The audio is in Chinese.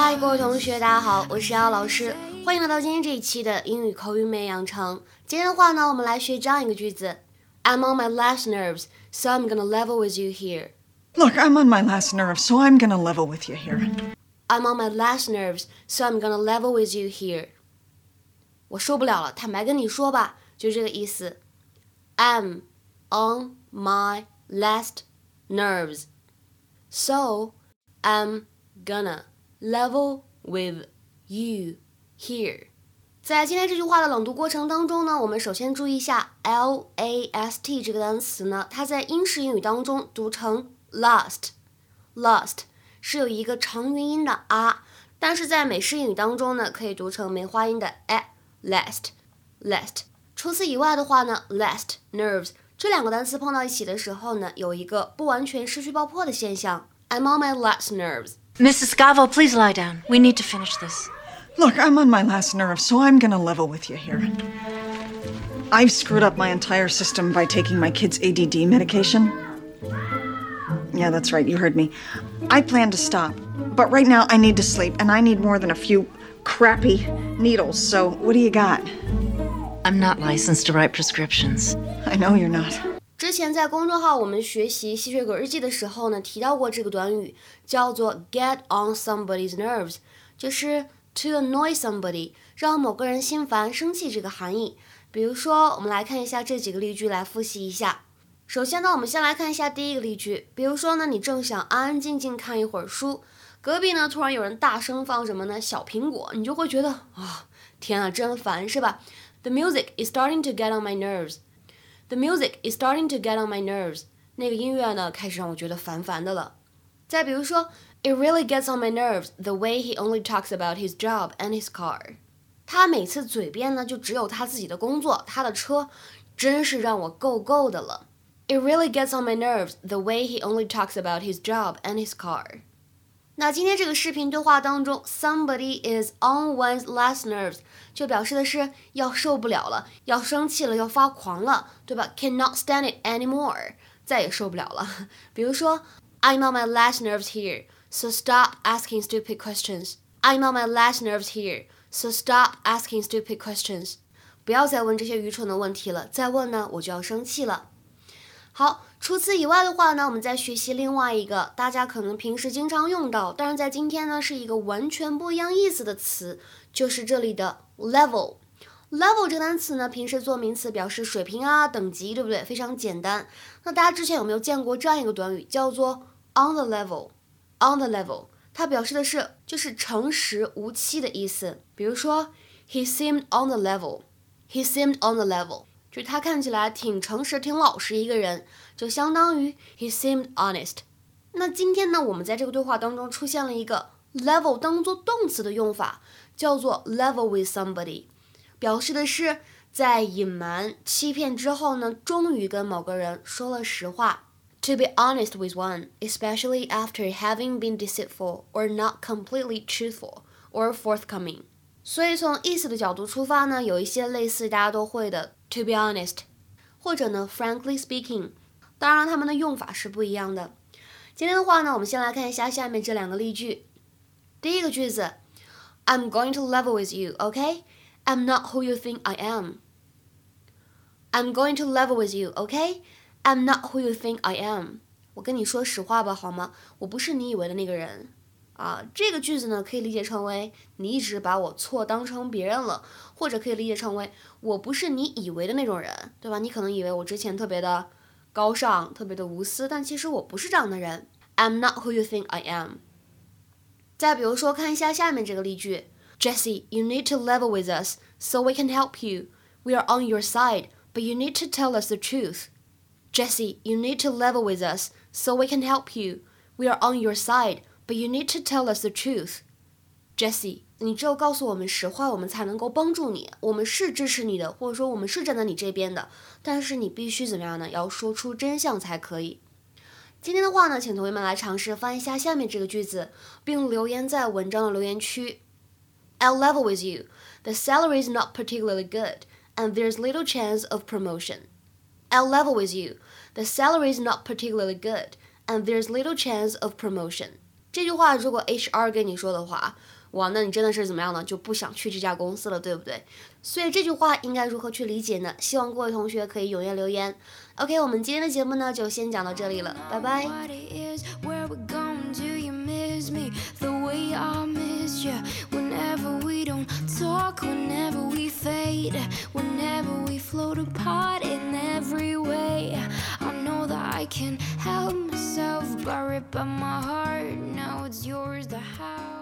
嗨，各位同学，大家好，我是姚老师，欢迎来到今天这一期的英语口语美养成。今天的话呢，我们来学这样一个句子：I'm on my last nerves, so I'm gonna level with you here. Look, I'm on my last nerve, so I'm gonna level with you here. I'm on my last nerves, so I'm gonna level with you here. 我受不了了，坦白跟你说吧，就这个意思。I'm on my last nerves, so I'm gonna level with you here。在今天这句话的朗读过程当中呢，我们首先注意一下 l a s t 这个单词呢，它在英式英语当中读成 last，last 是有一个长元音的 r，但是在美式英语当中呢，可以读成梅花音的 a，last，last。除此以外的话呢，last nerves 这两个单词碰到一起的时候呢，有一个不完全失去爆破的现象。I'm on my last nerves。Mrs. Scavo, please lie down. We need to finish this. Look, I'm on my last nerve, so I'm gonna level with you here. I've screwed up my entire system by taking my kid's ADD medication. Yeah, that's right, you heard me. I plan to stop, but right now I need to sleep, and I need more than a few crappy needles, so what do you got? I'm not licensed to write prescriptions. I know you're not. 之前在公众号我们学习吸血鬼日记的时候呢，提到过这个短语，叫做 get on somebody's nerves，就是 to annoy somebody，让某个人心烦、生气这个含义。比如说，我们来看一下这几个例句来复习一下。首先呢，我们先来看一下第一个例句，比如说呢，你正想安安静静看一会儿书，隔壁呢突然有人大声放什么呢？小苹果，你就会觉得啊，天啊，真烦，是吧？The music is starting to get on my nerves. The music is starting to get on my nerves. 那个音乐呢，开始让我觉得烦烦的了。再比如说，It really gets on my nerves the way he only talks about his job and his car. 他每次嘴边呢，就只有他自己的工作，他的车，真是让我够够的了。It really gets on my nerves the way he only talks about his job and his car. 那今天这个视频对话当中，somebody is on one's last nerves，就表示的是要受不了了，要生气了，要发狂了，对吧？Cannot stand it anymore，再也受不了了。比如说，I'm on my last nerves here，so stop asking stupid questions。I'm on my last nerves here，so stop asking stupid questions。不要再问这些愚蠢的问题了，再问呢，我就要生气了。好，除此以外的话呢，我们再学习另外一个大家可能平时经常用到，但是在今天呢是一个完全不一样意思的词，就是这里的 level。level 这个单词呢，平时做名词表示水平啊、等级，对不对？非常简单。那大家之前有没有见过这样一个短语，叫做 on the level？on the level，它表示的是就是诚实无欺的意思。比如说，he seemed on the level。he seemed on the level。就他看起来挺诚实、挺老实一个人，就相当于 he seemed honest。那今天呢，我们在这个对话当中出现了一个 level 当做动词的用法，叫做 level with somebody，表示的是在隐瞒、欺骗之后呢，终于跟某个人说了实话。To be honest with one, especially after having been deceitful or not completely truthful or forthcoming。所以从意思的角度出发呢，有一些类似大家都会的。To be honest，或者呢，frankly speaking，当然它们的用法是不一样的。今天的话呢，我们先来看一下下面这两个例句。第一个句子，I'm going to level with you, OK? I'm not who you think I am. I'm going to level with you, OK? I'm not who you think I am. 我跟你说实话吧，好吗？我不是你以为的那个人。啊，这个句子呢，可以理解成为你一直把我错当成别人了，或者可以理解成为我不是你以为的那种人，对吧？你可能以为我之前特别的高尚，特别的无私，但其实我不是这样的人。I'm not who you think I am。再比如说，看一下下面这个例句：Jesse, you need to level with us so we can help you. We are on your side, but you need to tell us the truth. Jesse, you need to level with us so we can help you. We are on your side. But you need to tell us the truth, Jesse. 你只有告诉我们实话，我们才能够帮助你。我们是支持你的，或者说我们是站在你这边的。但是你必须怎么样呢？要说出真相才可以。今天的话呢，请同学们来尝试翻译一下下面这个句子，并留言在文章的留言区。I'll level with you. The salary is not particularly good, and there's little chance of promotion. I'll level with you. The salary is not particularly good, and there's little chance of promotion. 这句话如果 HR 跟你说的话，哇，那你真的是怎么样呢？就不想去这家公司了，对不对？所以这句话应该如何去理解呢？希望各位同学可以踊跃留言。OK，我们今天的节目呢就先讲到这里了，拜拜。can't help myself, buried by my heart. Now it's yours, the house.